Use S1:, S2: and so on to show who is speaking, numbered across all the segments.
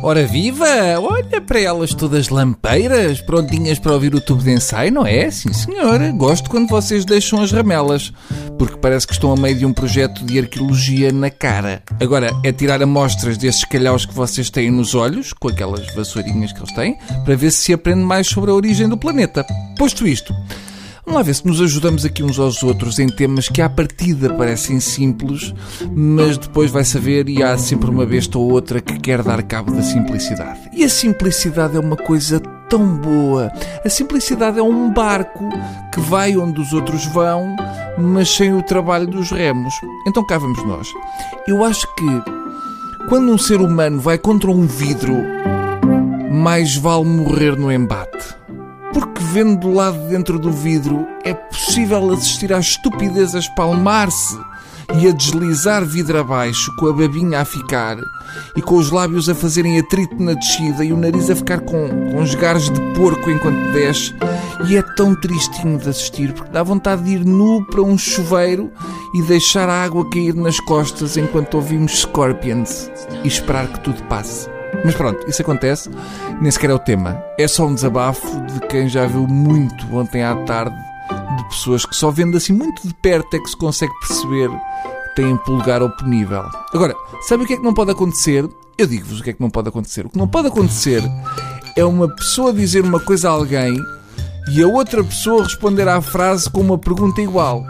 S1: Ora viva! Olha para elas todas lampeiras, prontinhas para ouvir o tubo de ensaio, não é? Sim senhora, gosto quando vocês deixam as ramelas, porque parece que estão a meio de um projeto de arqueologia na cara. Agora, é tirar amostras desses calhaus que vocês têm nos olhos, com aquelas vassourinhas que eles têm, para ver se se aprende mais sobre a origem do planeta. Posto isto, Vamos lá ver se nos ajudamos aqui uns aos outros em temas que à partida parecem simples, mas depois vai saber e há sempre uma besta ou outra que quer dar cabo da simplicidade. E a simplicidade é uma coisa tão boa. A simplicidade é um barco que vai onde os outros vão, mas sem o trabalho dos remos. Então cá vamos nós. Eu acho que quando um ser humano vai contra um vidro, mais vale morrer no embate. Porque vendo do lado de dentro do vidro é possível assistir à estupidez a espalmar-se e a deslizar vidro abaixo, com a babinha a ficar e com os lábios a fazerem atrito na descida e o nariz a ficar com, com os gares de porco enquanto desce. E é tão tristinho de assistir porque dá vontade de ir nu para um chuveiro e deixar a água cair nas costas enquanto ouvimos Scorpions e esperar que tudo passe. Mas pronto, isso acontece, nem sequer é o tema. É só um desabafo de quem já viu muito ontem à tarde de pessoas que só vendo assim muito de perto é que se consegue perceber que têm pulgar oponível. Agora, sabe o que é que não pode acontecer? Eu digo-vos o que é que não pode acontecer. O que não pode acontecer é uma pessoa dizer uma coisa a alguém e a outra pessoa responder à frase com uma pergunta igual.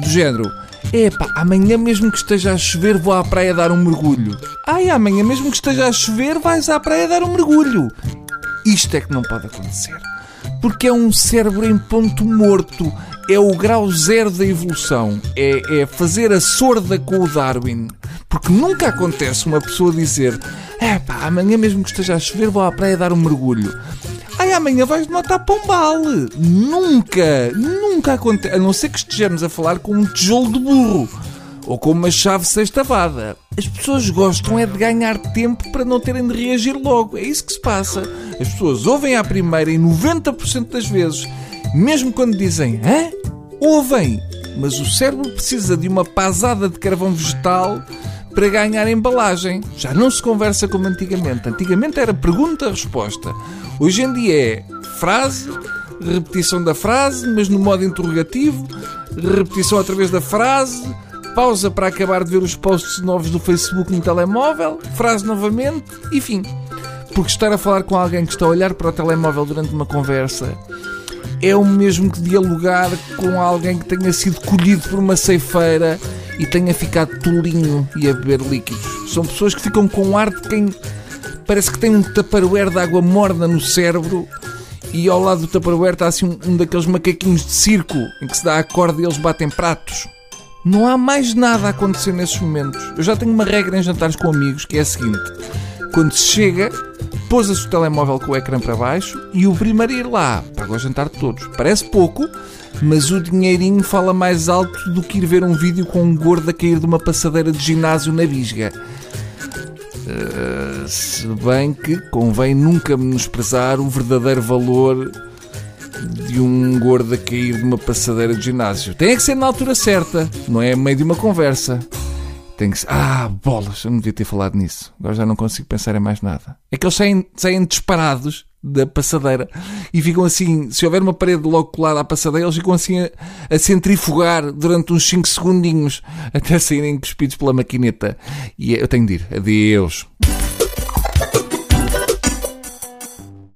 S1: Do género Epá, amanhã mesmo que esteja a chover vou à praia dar um mergulho. Ai, amanhã mesmo que esteja a chover vais à praia dar um mergulho. Isto é que não pode acontecer. Porque é um cérebro em ponto morto. É o grau zero da evolução. É, é fazer a sorda com o Darwin. Porque nunca acontece uma pessoa dizer Epá, amanhã mesmo que esteja a chover vou à praia dar um mergulho. Amanhã vais notar pombal. Nunca, nunca acontece. A não ser que estejamos a falar com um tijolo de burro ou com uma chave sextavada. As pessoas gostam é de ganhar tempo para não terem de reagir logo. É isso que se passa. As pessoas ouvem à primeira e 90% das vezes, mesmo quando dizem hã? Ouvem, mas o cérebro precisa de uma pasada de carvão vegetal para ganhar embalagem. Já não se conversa como antigamente. Antigamente era pergunta-resposta. Hoje em dia é frase, repetição da frase, mas no modo interrogativo, repetição através da frase, pausa para acabar de ver os posts novos do Facebook no telemóvel, frase novamente, enfim. Porque estar a falar com alguém que está a olhar para o telemóvel durante uma conversa é o mesmo que dialogar com alguém que tenha sido colhido por uma ceifeira e tenha ficado tolinho e a beber líquidos. São pessoas que ficam com ar de quem parece que tem um taparoeiro de água morna no cérebro e ao lado do taparoeiro está assim um, um daqueles macaquinhos de circo em que se dá a corda e eles batem pratos. Não há mais nada a acontecer nesses momentos. Eu já tenho uma regra em jantares com amigos que é a seguinte: quando se chega, pousa-se o telemóvel com o ecrã para baixo e o primeiro a ir lá paga o jantar de todos. Parece pouco, mas o dinheirinho fala mais alto do que ir ver um vídeo com um gordo a cair de uma passadeira de ginásio na bisga. Uh, se bem que convém nunca menosprezar o verdadeiro valor de um gordo a cair de uma passadeira de ginásio. Tem que ser na altura certa, não é meio de uma conversa. Tem que ser. Ah, bolas, eu não devia ter falado nisso. Agora já não consigo pensar em mais nada. É que eles saem, saem disparados da passadeira e ficam assim, se houver uma parede logo colada à passadeira, eles ficam assim a, a centrifugar durante uns 5 segundinhos até saírem cuspidos pela maquineta. E eu tenho de ir. Adeus.